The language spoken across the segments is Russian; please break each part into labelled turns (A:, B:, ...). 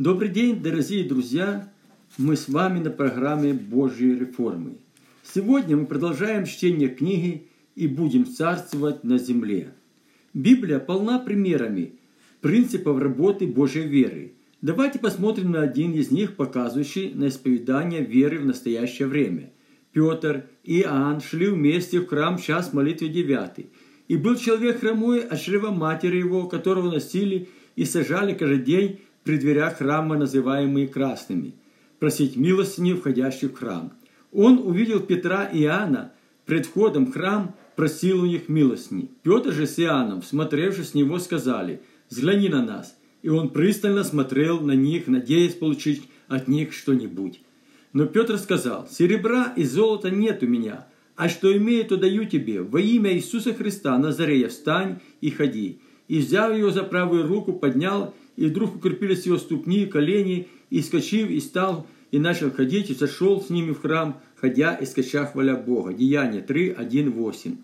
A: Добрый день, дорогие друзья! Мы с вами на программе Божьей реформы. Сегодня мы продолжаем чтение книги «И будем царствовать на земле». Библия полна примерами принципов работы Божьей веры. Давайте посмотрим на один из них, показывающий на исповедание веры в настоящее время. Петр и Иоанн шли вместе в храм в час молитвы девятый. И был человек хромой от чрева матери его, которого носили и сажали каждый день при дверях храма, называемые красными, просить милостыни входящих в храм. Он увидел Петра и Иоанна пред входом в храм, просил у них милостыни. Петр же с Иоанном, смотревши с него, сказали, «Взгляни на нас». И он пристально смотрел на них, надеясь получить от них что-нибудь. Но Петр сказал, «Серебра и золота нет у меня, а что имею, то даю тебе. Во имя Иисуса Христа Назарея встань и ходи». И взяв его за правую руку, поднял, и вдруг укрепились его ступни и колени, и скочив, и стал, и начал ходить, и сошел с ними в храм, ходя и скача хваля Бога. Деяние 3, 1, 8.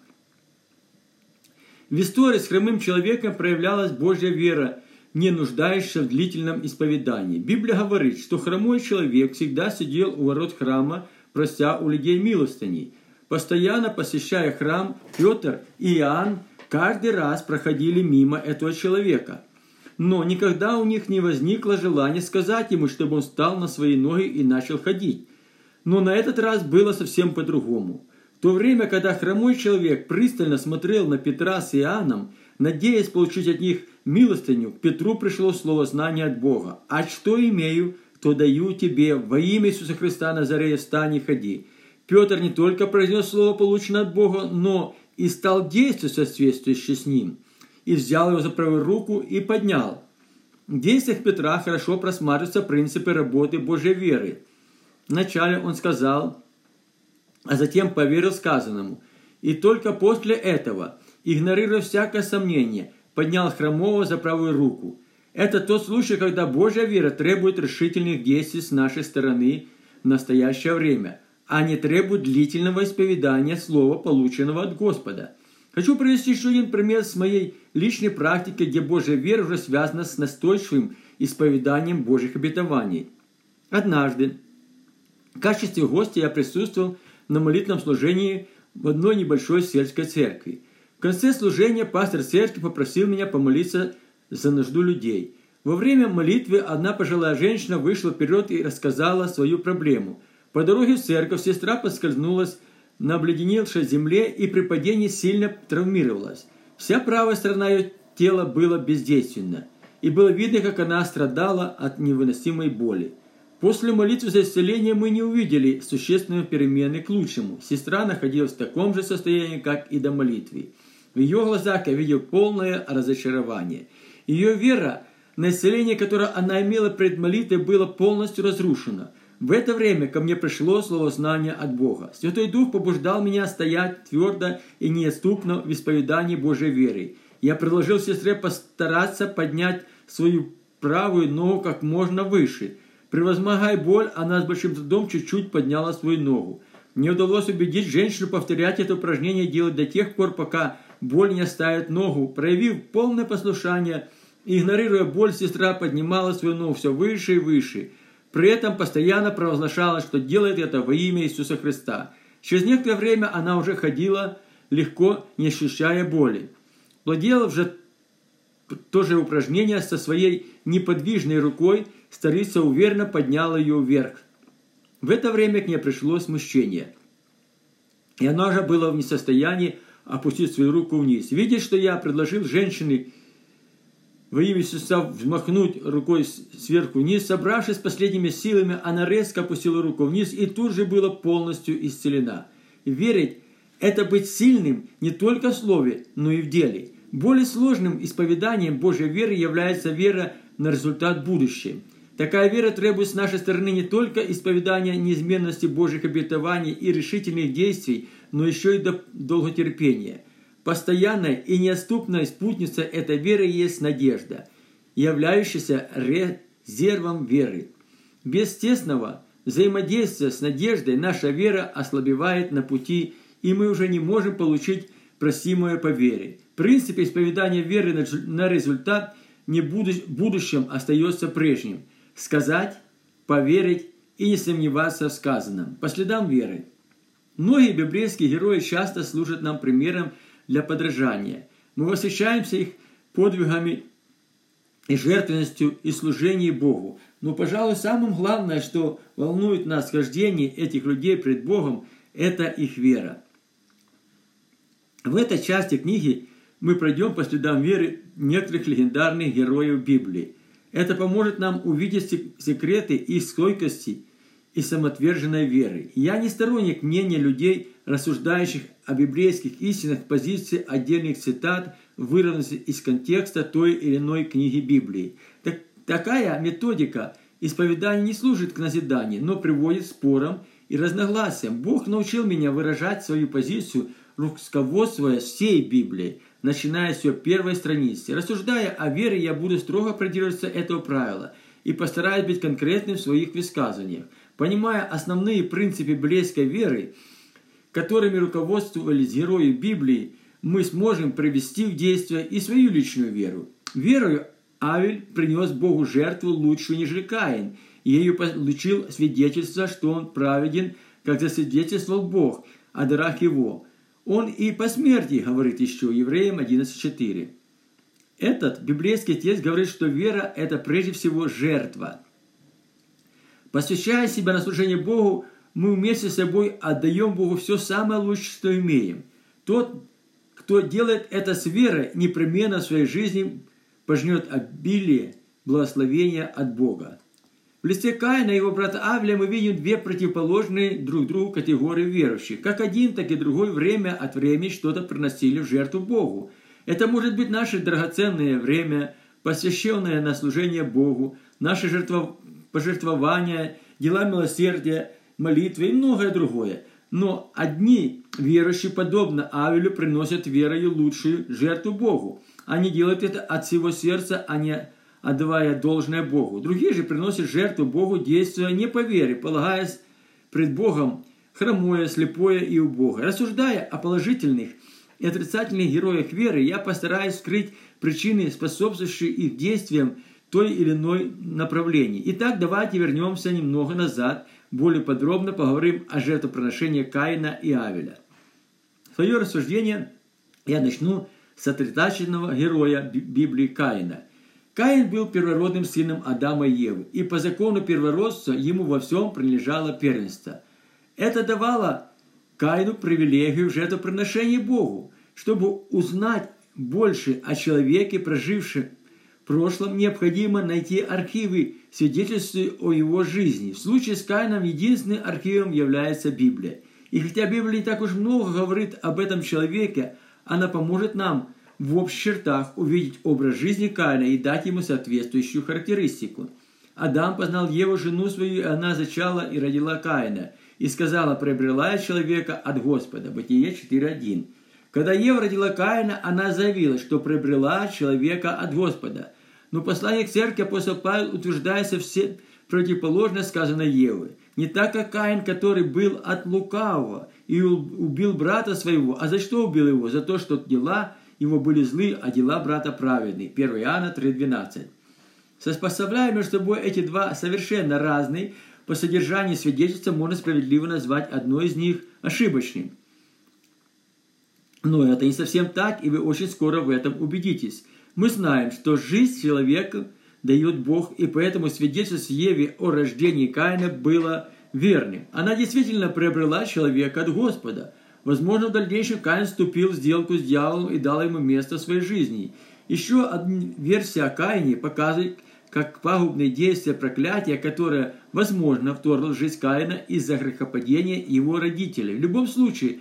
A: В истории с хромым человеком проявлялась Божья вера, не нуждающаяся в длительном исповедании. Библия говорит, что хромой человек всегда сидел у ворот храма, прося у людей милостыни. Постоянно посещая храм, Петр и Иоанн каждый раз проходили мимо этого человека. Но никогда у них не возникло желания сказать ему, чтобы он встал на свои ноги и начал ходить. Но на этот раз было совсем по-другому. В то время, когда хромой человек пристально смотрел на Петра с Иоанном, надеясь получить от них милостыню, к Петру пришло слово знания от Бога. «А что имею, то даю тебе, во имя Иисуса Христа Назарея встань и ходи». Петр не только произнес слово, полученное от Бога, но и стал действовать соответствующе с ним. И взял его за правую руку и поднял. В действиях Петра хорошо просматриваются принципы работы Божьей веры. Вначале он сказал, а затем поверил сказанному. И только после этого, игнорируя всякое сомнение, поднял хромого за правую руку. Это тот случай, когда Божья вера требует решительных действий с нашей стороны в настоящее время – а не требует длительного исповедания слова, полученного от Господа. Хочу привести еще один пример с моей личной практики, где Божья вера уже связана с настойчивым исповеданием Божьих обетований. Однажды в качестве гостя я присутствовал на молитвенном служении в одной небольшой сельской церкви. В конце служения пастор церкви попросил меня помолиться за нужду людей. Во время молитвы одна пожилая женщина вышла вперед и рассказала свою проблему – по дороге в церковь сестра поскользнулась на обледеневшей земле и при падении сильно травмировалась. Вся правая сторона ее тела была бездейственна, и было видно, как она страдала от невыносимой боли. После молитвы за исцеление мы не увидели существенной перемены к лучшему. Сестра находилась в таком же состоянии, как и до молитвы. В ее глазах я видел полное разочарование. Ее вера на исцеление, которое она имела пред молитвой, было полностью разрушена – в это время ко мне пришло слово знания от Бога. Святой Дух побуждал меня стоять твердо и неотступно в исповедании Божьей веры. Я предложил сестре постараться поднять свою правую ногу как можно выше. Превозмогая боль, она с большим трудом чуть-чуть подняла свою ногу. Мне удалось убедить женщину повторять это упражнение делать до тех пор, пока боль не оставит ногу. Проявив полное послушание, игнорируя боль, сестра поднимала свою ногу все выше и выше – при этом постоянно провозглашала, что делает это во имя Иисуса Христа. Через некоторое время она уже ходила легко, не ощущая боли. Владела уже то же упражнение со своей неподвижной рукой, старица уверенно подняла ее вверх. В это время к ней пришло смущение. И она уже была в несостоянии опустить свою руку вниз. Видя, что я предложил женщине во имя Иисуса взмахнуть рукой сверху вниз. Собравшись последними силами, она резко опустила руку вниз и тут же была полностью исцелена. Верить – это быть сильным не только в слове, но и в деле. Более сложным исповеданием Божьей веры является вера на результат будущего. Такая вера требует с нашей стороны не только исповедания неизменности Божьих обетований и решительных действий, но еще и долготерпения – Постоянная и неотступная спутница этой веры есть надежда, являющаяся резервом веры. Без тесного взаимодействия с надеждой наша вера ослабевает на пути, и мы уже не можем получить просимое по вере. Принцип исповедания веры на результат не в будущем остается прежним. сказать, поверить и не сомневаться в сказанном, по следам веры. Многие библейские герои часто служат нам примером для подражания. Мы восхищаемся их подвигами и жертвенностью и служением Богу. Но, пожалуй, самым главное, что волнует нас хождение этих людей пред Богом, это их вера. В этой части книги мы пройдем по следам веры некоторых легендарных героев Библии. Это поможет нам увидеть секреты их стойкости и самоотверженной веры. Я не сторонник мнения людей, рассуждающих о библейских истинах позиции отдельных цитат, вырванных из контекста той или иной книги Библии. Так, такая методика исповедания не служит к назиданию, но приводит к спорам и разногласиям. Бог научил меня выражать свою позицию, руководствуясь всей Библией, начиная с ее первой страницы. Рассуждая о вере, я буду строго придерживаться этого правила и постараюсь быть конкретным в своих высказываниях. Понимая основные принципы библейской веры, которыми руководствовались герои Библии, мы сможем привести в действие и свою личную веру. Верою Авель принес Богу жертву лучшую, нежели Каин, и ею получил свидетельство, что он праведен, как засвидетельствовал Бог о дарах его. Он и по смерти говорит еще, Евреям 11.4. Этот библейский текст говорит, что вера – это прежде всего жертва. Посвящая себя на служение Богу, мы вместе с собой отдаем Богу все самое лучшее, что имеем. Тот, кто делает это с верой, непременно в своей жизни пожнет обилие благословения от Бога. В листе Каина и его брата Авля мы видим две противоположные друг другу категории верующих. Как один, так и другой время от времени что-то приносили в жертву Богу. Это может быть наше драгоценное время, посвященное на служение Богу, наше жертво, пожертвование, дела милосердия, молитвы и многое другое. Но одни верующие, подобно Авелю, приносят верою лучшую жертву Богу. Они делают это от всего сердца, а не отдавая должное Богу. Другие же приносят жертву Богу, действуя не по вере, полагаясь пред Богом хромое, слепое и убогое. Рассуждая о положительных и отрицательных героях веры, я постараюсь скрыть причины, способствующие их действиям той или иной направлении. Итак, давайте вернемся немного назад, более подробно поговорим о жертвоприношении Каина и Авеля. Свое рассуждение я начну с отрицательного героя Библии Каина – Каин был первородным сыном Адама и Евы, и по закону первородства ему во всем принадлежало первенство. Это давало Каину привилегию в жертвоприношении Богу. Чтобы узнать больше о человеке, прожившем прошлом, необходимо найти архивы, свидетельствующие о его жизни. В случае с Каином единственным архивом является Библия. И хотя Библия не так уж много говорит об этом человеке, она поможет нам в общих чертах увидеть образ жизни Каина и дать ему соответствующую характеристику. Адам познал Еву, жену свою, и она зачала и родила Каина, и сказала, приобрела я человека от Господа. Бытие 4.1. Когда Ева родила Каина, она заявила, что приобрела человека от Господа. Но послание к церкви апостол Павел утверждается все противоположно сказано Евы. Не так, как Каин, который был от лукавого и убил брата своего. А за что убил его? За то, что дела его были злы, а дела брата праведны. 1 Иоанна 3,12. Сопоставляя между собой эти два совершенно разные по содержанию свидетельства, можно справедливо назвать одно из них ошибочным. Но это не совсем так, и вы очень скоро в этом убедитесь. Мы знаем, что жизнь человека дает Бог, и поэтому свидетельство Еве о рождении Каина было верным. Она действительно приобрела человека от Господа – Возможно, в дальнейшем Каин вступил в сделку с дьяволом и дал ему место в своей жизни. Еще одна версия о Каине показывает, как пагубные действия проклятия, которое, возможно, вторгло в жизнь Каина из-за грехопадения его родителей. В любом случае,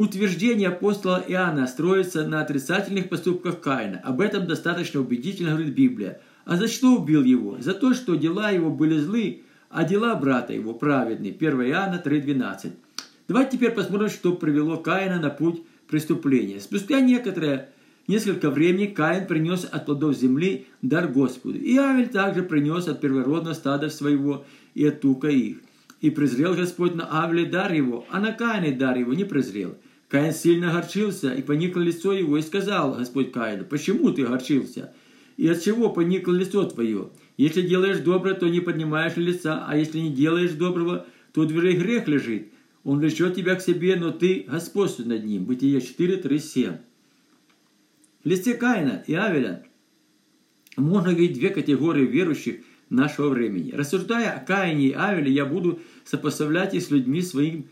A: утверждение апостола Иоанна строится на отрицательных поступках Каина. Об этом достаточно убедительно говорит Библия. А за что убил его? За то, что дела его были злы, а дела брата его праведны. 1 Иоанна 3,12. Давайте теперь посмотрим, что привело Каина на путь преступления. Спустя некоторое, несколько времени Каин принес от плодов земли дар Господу. И Авель также принес от первородного стада своего и от тука их. И презрел Господь на Авеле дар его, а на Каине дар его не презрел. Каин сильно горчился, и поникло лицо его, и сказал Господь Каину, «Почему ты горчился? И от чего поникло лицо твое? Если делаешь доброе, то не поднимаешь лица, а если не делаешь доброго, то дверей грех лежит. Он влечет тебя к себе, но ты господствуй над ним. Бытие 4, 3, 7. В листе Каина и Авеля можно видеть две категории верующих нашего времени. Рассуждая о Каине и Авеле, я буду сопоставлять их с людьми своим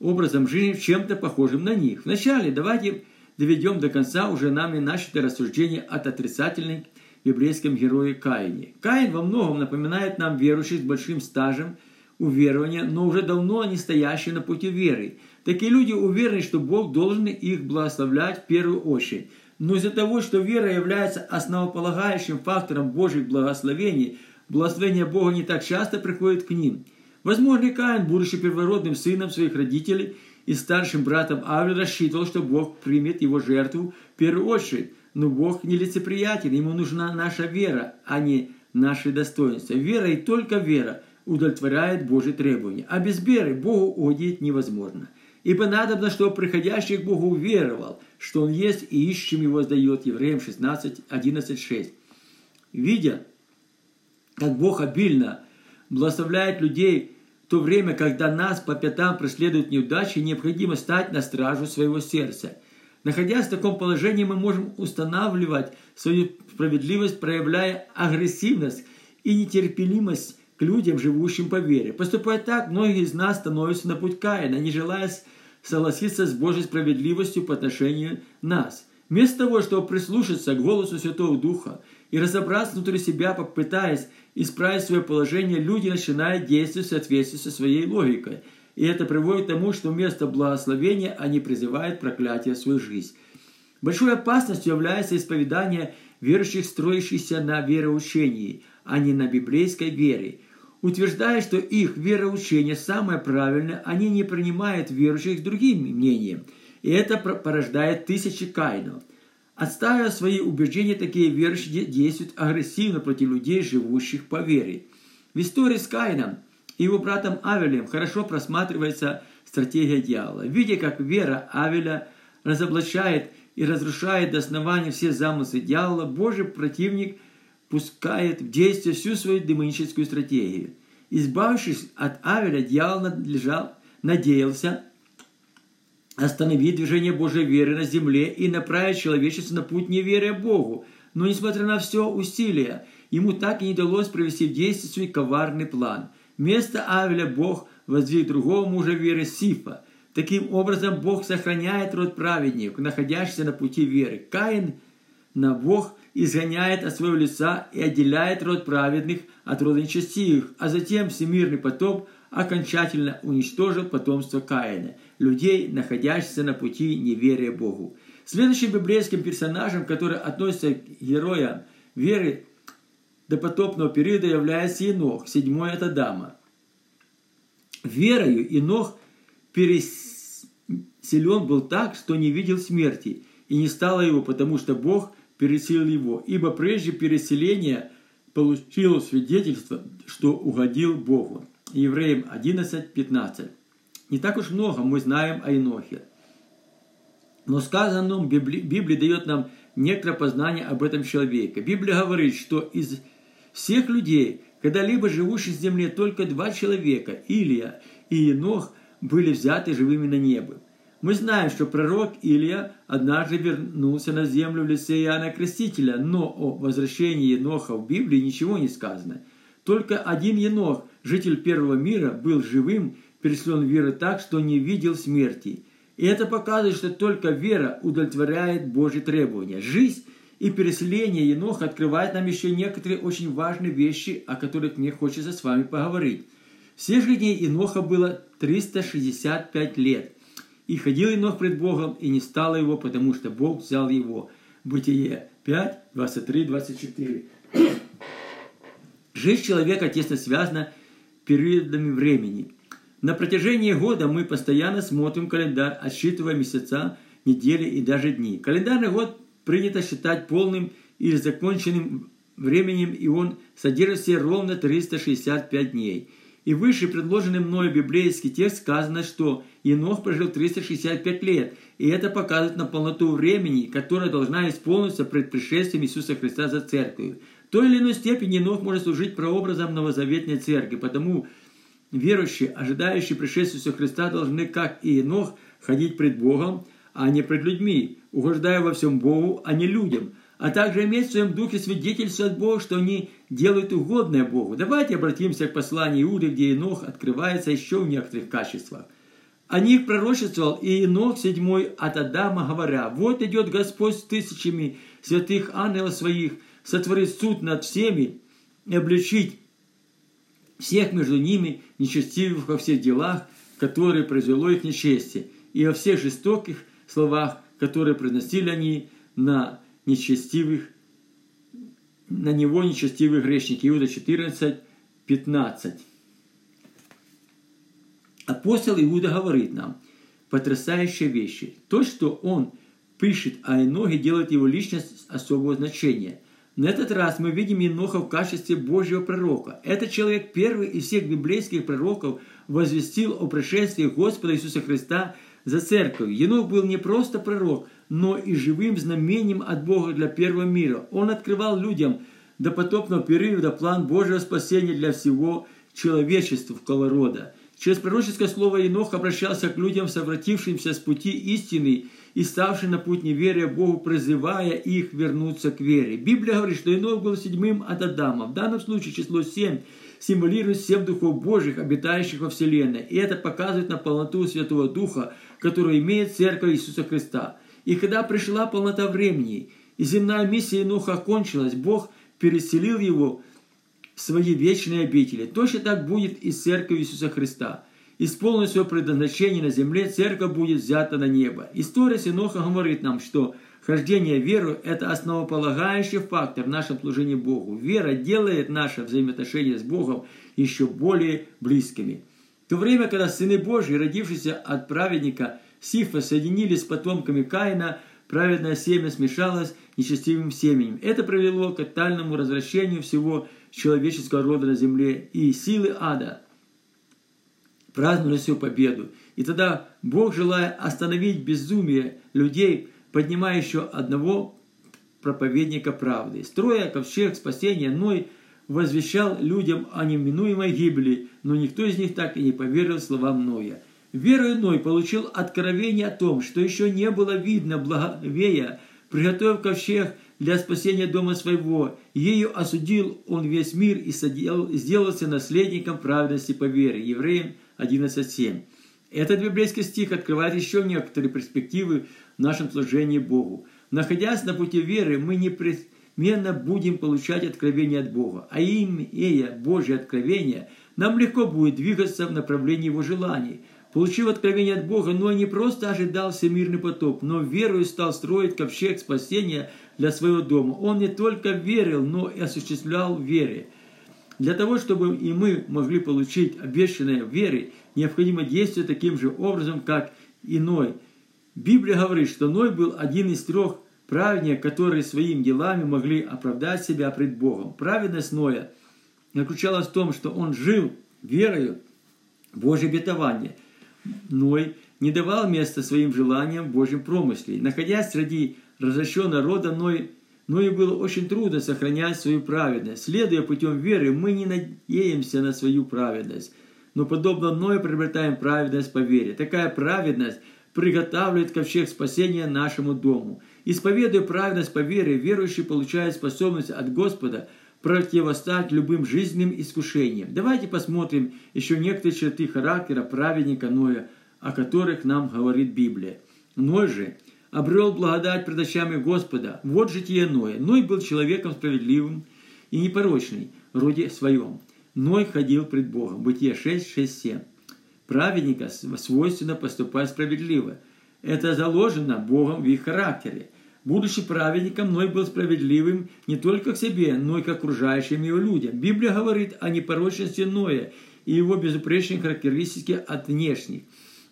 A: образом жизни, чем-то похожим на них. Вначале давайте доведем до конца уже нами начатое рассуждение от отрицательной библейском герое Каине. Каин во многом напоминает нам верующих с большим стажем уверования, но уже давно не стоящие на пути веры. Такие люди уверены, что Бог должен их благословлять в первую очередь. Но из-за того, что вера является основополагающим фактором Божьих благословений, благословение Бога не так часто приходит к ним. Возможно, Каин, будучи первородным сыном своих родителей и старшим братом Авель, рассчитывал, что Бог примет его жертву в первую очередь. Но Бог нелицеприятен, ему нужна наша вера, а не наши достоинства. Вера и только вера удовлетворяет Божьи требования, а без веры Богу угодить невозможно. Ибо надобно, чтобы приходящий к Богу уверовал, что Он есть, и ищем Его сдает. Евреям 16, 11, 6. Видя, как Бог обильно благословляет людей в то время, когда нас по пятам преследуют неудачи, необходимо стать на стражу своего сердца. Находясь в таком положении, мы можем устанавливать свою справедливость, проявляя агрессивность и нетерпеливость к людям, живущим по вере. Поступая так, многие из нас становятся на путь Каина, не желая согласиться с Божьей справедливостью по отношению нас. Вместо того, чтобы прислушаться к голосу Святого Духа и разобраться внутри себя, попытаясь исправить свое положение, люди начинают действовать в соответствии со своей логикой. И это приводит к тому, что вместо благословения они призывают проклятие в свою жизнь. Большой опасностью является исповедание верующих, строящихся на вероучении, а не на библейской вере – Утверждая, что их вероучение самое правильное, они не принимают верующих другим мнением, и это порождает тысячи каинов. Отставив свои убеждения, такие верующие действуют агрессивно против людей, живущих по вере. В истории с Каином и его братом Авелем хорошо просматривается стратегия дьявола. Видя, как вера Авеля разоблачает и разрушает до основания все замыслы дьявола, Божий противник – пускает в действие всю свою демоническую стратегию. Избавившись от Авеля, дьявол надлежал, надеялся остановить движение Божьей веры на земле и направить человечество на путь неверия Богу. Но, несмотря на все усилия, ему так и не удалось провести в действие свой коварный план. Вместо Авеля Бог воздвиг другого мужа веры Сифа. Таким образом, Бог сохраняет род праведников, находящихся на пути веры. Каин на Бог – изгоняет от своего лица и отделяет род праведных от рода нечестивых, а затем всемирный потоп окончательно уничтожил потомство Каина, людей, находящихся на пути неверия Богу. Следующим библейским персонажем, который относится к героям веры до потопного периода, является Енох, седьмой это дама. Верою Енох переселен был так, что не видел смерти, и не стало его, потому что Бог переселил его, ибо прежде переселения получил свидетельство, что угодил Богу. Евреям 11.15. Не так уж много мы знаем о Енохе. Но сказано Библии, Библия дает нам некоторое познание об этом человеке. Библия говорит, что из всех людей, когда-либо живущих в земле, только два человека, Илия и Енох, были взяты живыми на небо. Мы знаем, что пророк Илья однажды вернулся на землю в лице Иоанна Крестителя, но о возвращении Еноха в Библии ничего не сказано. Только один Енох, житель первого мира, был живым, переслен веры так, что не видел смерти. И это показывает, что только вера удовлетворяет Божьи требования. Жизнь и переселение Еноха открывает нам еще некоторые очень важные вещи, о которых мне хочется с вами поговорить. Все жизни Еноха было 365 лет. И ходил Енох пред Богом, и не стало его, потому что Бог взял его. Бытие 5, 23, 24. Жизнь человека тесно связана периодами времени. На протяжении года мы постоянно смотрим календарь, отсчитывая месяца, недели и даже дни. Календарный год принято считать полным или законченным временем, и он содержит все ровно 365 дней – и выше предложенный мною библейский текст сказано, что Енох прожил 365 лет, и это показывает на полноту времени, которая должна исполниться пред пришествием Иисуса Христа за церковью. В той или иной степени Енох может служить прообразом новозаветной церкви, потому верующие, ожидающие пришествия Христа, должны, как и Енох, ходить пред Богом, а не пред людьми, угождая во всем Богу, а не людям, а также иметь в своем духе свидетельство от Бога, что они делают угодное Богу. Давайте обратимся к посланию Иуды, где Енох открывается еще в некоторых качествах. О них пророчествовал и Енох седьмой от Адама, говоря, «Вот идет Господь с тысячами святых ангелов своих, сотворит суд над всеми и обличить всех между ними нечестивых во всех делах, которые произвело их нечестие, и во всех жестоких словах, которые произносили они на нечестивых, на него нечестивых грешники. Иуда 14, 15. Апостол Иуда говорит нам потрясающие вещи. То, что он пишет о Енохе, делает его личность особого значения. На этот раз мы видим Еноха в качестве Божьего пророка. Этот человек первый из всех библейских пророков возвестил о пришествии Господа Иисуса Христа за церковь. Енох был не просто пророк, но и живым знамением от Бога для первого мира. Он открывал людям до потопного периода план Божьего спасения для всего человечества в колорода. Через пророческое слово Енох обращался к людям, совратившимся с пути истины и ставшим на путь неверия Богу, призывая их вернуться к вере. Библия говорит, что Енох был седьмым от Адама. В данном случае число семь символирует семь духов Божьих, обитающих во Вселенной. И это показывает на полноту Святого Духа, которую имеет Церковь Иисуса Христа. И когда пришла полнота времени, и земная миссия Енуха окончилась, Бог переселил его в свои вечные обители. Точно так будет и с церковью Иисуса Христа. Исполнив свое предназначение на земле, церковь будет взята на небо. История Синоха говорит нам, что хождение веру – это основополагающий фактор в нашем служении Богу. Вера делает наше взаимоотношение с Богом еще более близкими. В то время, когда сыны Божьи, родившиеся от праведника Сифа, соединились с потомками Каина, праведное семя смешалось нечестивым семенем. Это привело к тотальному развращению всего человеческого рода на земле, и силы ада праздновали свою победу. И тогда Бог, желая остановить безумие людей, поднимая еще одного проповедника правды. Строя ковчег спасения, Ной возвещал людям о неминуемой гибели, но никто из них так и не поверил словам Ноя. Верой Ной получил откровение о том, что еще не было видно благовея, приготовив ковчег для спасения дома своего. Ею осудил он весь мир и сделался наследником праведности по вере. Евреям 11.7. Этот библейский стих открывает еще некоторые перспективы в нашем служении Богу. Находясь на пути веры, мы непременно будем получать откровение от Бога. А имея Божье откровение, нам легко будет двигаться в направлении Его желаний – Получив откровение от Бога, Ной не просто ожидал всемирный потоп, но верою стал строить ковчег спасения для своего дома. Он не только верил, но и осуществлял вере. Для того, чтобы и мы могли получить обещанное в необходимо действовать таким же образом, как и Ной. Библия говорит, что Ной был один из трех праведников, которые своими делами могли оправдать себя пред Богом. Праведность Ноя заключалась в том, что он жил верою в Божье обетование – Ной не давал места своим желаниям в Божьем промысле. Находясь среди разощенного рода, Ной, Ною было очень трудно сохранять свою праведность. Следуя путем веры, мы не надеемся на свою праведность, но подобно Ною приобретаем праведность по вере. Такая праведность приготавливает ковчег спасения нашему дому. Исповедуя праведность по вере, верующий получает способность от Господа противостать любым жизненным искушениям. Давайте посмотрим еще некоторые черты характера праведника Ноя, о которых нам говорит Библия. Ной же обрел благодать пред очами Господа. Вот житие Ноя. Ной был человеком справедливым и непорочный роде своем. Ной ходил пред Богом. Бытие 6, 6, 7. Праведника свойственно поступать справедливо. Это заложено Богом в их характере. Будучи праведником, Ной был справедливым не только к себе, но и к окружающим его людям. Библия говорит о непорочности Ноя и его безупречной характеристике от внешних.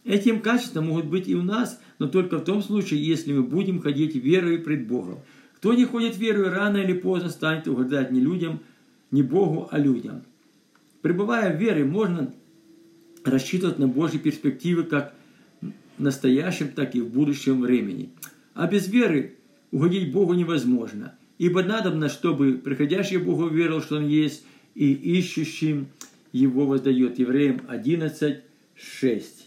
A: Этим качеством могут быть и у нас, но только в том случае, если мы будем ходить верой пред Богом. Кто не ходит верой, рано или поздно станет угождать не людям, не Богу, а людям. Пребывая в вере, можно рассчитывать на Божьи перспективы как в настоящем, так и в будущем времени. А без веры угодить Богу невозможно. Ибо надобно, чтобы приходящий Богу верил, что Он есть, и ищущим Его воздает. Евреям 11, 6.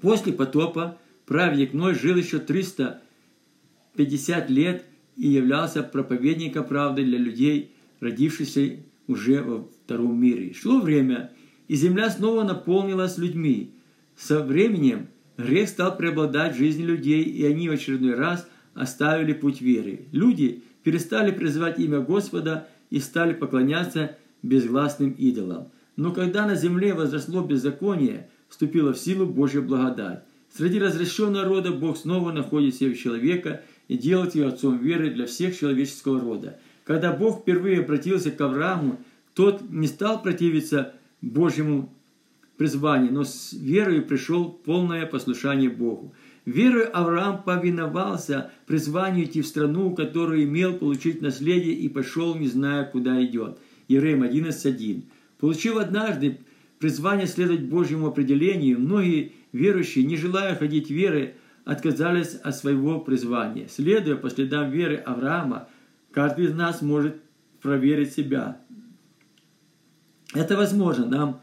A: После потопа праведник Ной жил еще 350 лет и являлся проповедником правды для людей, родившихся уже во втором мире. Шло время, и земля снова наполнилась людьми. Со временем грех стал преобладать в жизни людей, и они в очередной раз оставили путь веры. Люди перестали призывать имя Господа и стали поклоняться безгласным идолам. Но когда на земле возросло беззаконие, вступила в силу Божья благодать. Среди разрешенного рода Бог снова находит себе человека и делает его отцом веры для всех человеческого рода. Когда Бог впервые обратился к Аврааму, тот не стал противиться Божьему призванию, но с верой пришел полное послушание Богу. Верой Авраам повиновался призванию идти в страну, которую имел получить наследие, и пошел, не зная, куда идет. Евреям 11.1. Получив однажды призвание следовать Божьему определению, многие верующие, не желая ходить веры, отказались от своего призвания. Следуя по следам веры Авраама, каждый из нас может проверить себя. Это возможно, нам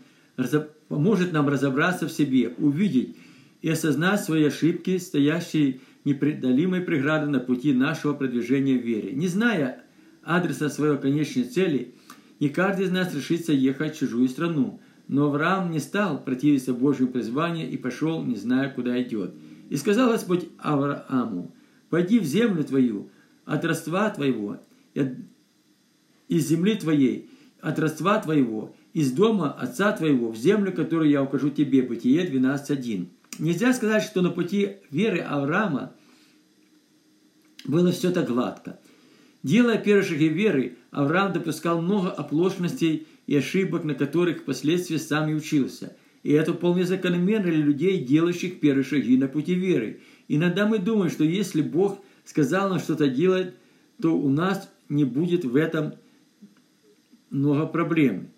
A: поможет нам разобраться в себе, увидеть и осознать свои ошибки, стоящие непреодолимой преградой на пути нашего продвижения в вере. Не зная адреса своей конечной цели, не каждый из нас решится ехать в чужую страну. Но Авраам не стал противиться Божьему призванию и пошел, не зная, куда идет. И сказал Господь Аврааму, «Пойди в землю твою, от родства твоего, из земли твоей, от родства твоего, из дома отца твоего, в землю, которую я укажу тебе». Бытие 12.1. Нельзя сказать, что на пути веры Авраама было все так гладко. Делая первые шаги веры, Авраам допускал много оплошностей и ошибок, на которых впоследствии сам и учился. И это вполне закономерно для людей, делающих первые шаги на пути веры. Иногда мы думаем, что если Бог сказал нам что-то делать, то у нас не будет в этом много проблем.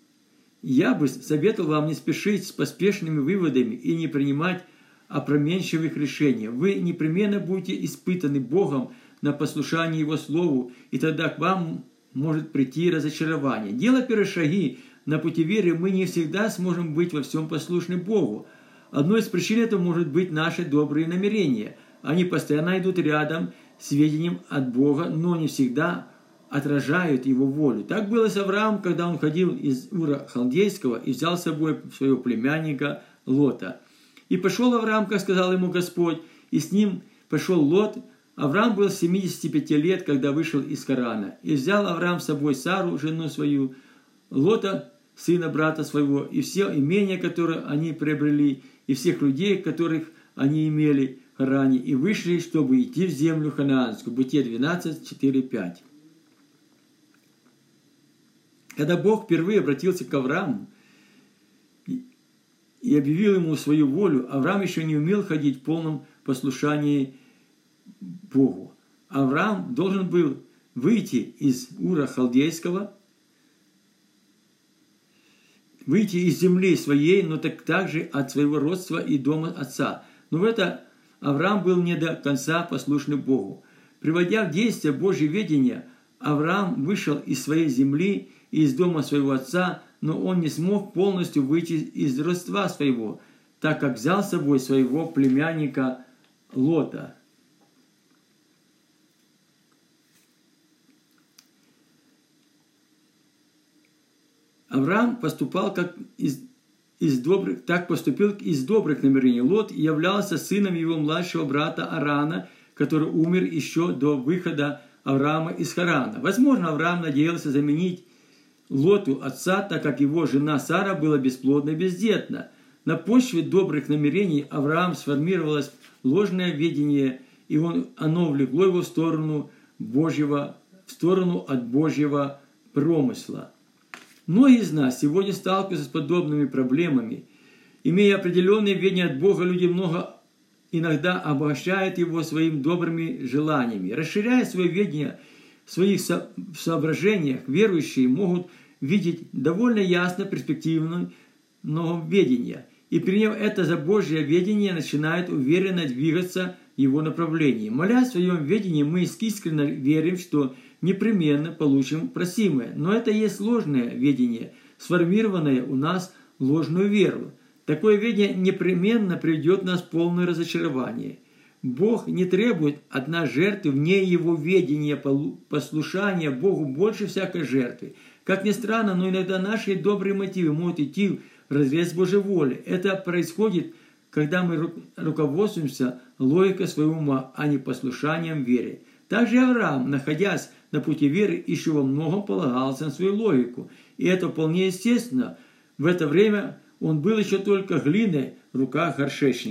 A: Я бы советовал вам не спешить с поспешными выводами и не принимать опроменчивых решений. Вы непременно будете испытаны Богом на послушание Его Слову, и тогда к вам может прийти разочарование. Делая первые шаги на пути веры, мы не всегда сможем быть во всем послушны Богу. Одной из причин этого может быть наши добрые намерения. Они постоянно идут рядом с ведением от Бога, но не всегда отражают Его волю. Так было с Авраамом, когда он ходил из Ура Халдейского и взял с собой своего племянника Лота. «И пошел Авраам, как сказал ему Господь, и с ним пошел Лот, Авраам был 75 лет, когда вышел из Корана. И взял Авраам с собой Сару, жену свою, Лота, сына брата своего, и все имения, которые они приобрели, и всех людей, которых они имели в Харане, и вышли, чтобы идти в землю ханаанскую. Бытие 12, 4, 5. Когда Бог впервые обратился к Аврааму и объявил ему свою волю, Авраам еще не умел ходить в полном послушании Богу. Авраам должен был выйти из Ура Халдейского, выйти из земли своей, но так также от своего родства и дома отца. Но в это Авраам был не до конца послушным Богу. Приводя в действие Божье ведение, Авраам вышел из своей земли и из дома своего отца, но он не смог полностью выйти из родства своего, так как взял с собой своего племянника Лота – Авраам поступал как из, из добрых, так поступил из добрых намерений. Лот являлся сыном его младшего брата Арана, который умер еще до выхода Авраама из Харана. Возможно, Авраам надеялся заменить Лоту отца, так как его жена Сара была бесплодна и бездетна. На почве добрых намерений Авраам сформировалось ложное видение, и он, оно влекло его в сторону Божьего, в сторону от Божьего промысла. Многие из нас сегодня сталкиваются с подобными проблемами. Имея определенные ведения от Бога, люди много иногда обогащают его своими добрыми желаниями. Расширяя свое ведение в своих соображениях, верующие могут видеть довольно ясно перспективное нововедение. И приняв это за Божье ведение, начинают уверенно двигаться в его направлении. Молясь в своем ведении, мы искренне верим, что непременно получим просимое. Но это есть ложное ведение, сформированное у нас ложную веру. Такое ведение непременно приведет нас в полное разочарование. Бог не требует от нас жертвы вне Его ведения, послушания Богу больше всякой жертвы. Как ни странно, но иногда наши добрые мотивы могут идти в разрез Божьей воли. Это происходит, когда мы руководствуемся логикой своего ума, а не послушанием вере. Также Авраам, находясь на пути веры, еще во многом полагался на свою логику. И это вполне естественно. В это время он был еще только глиной в руках горшечника.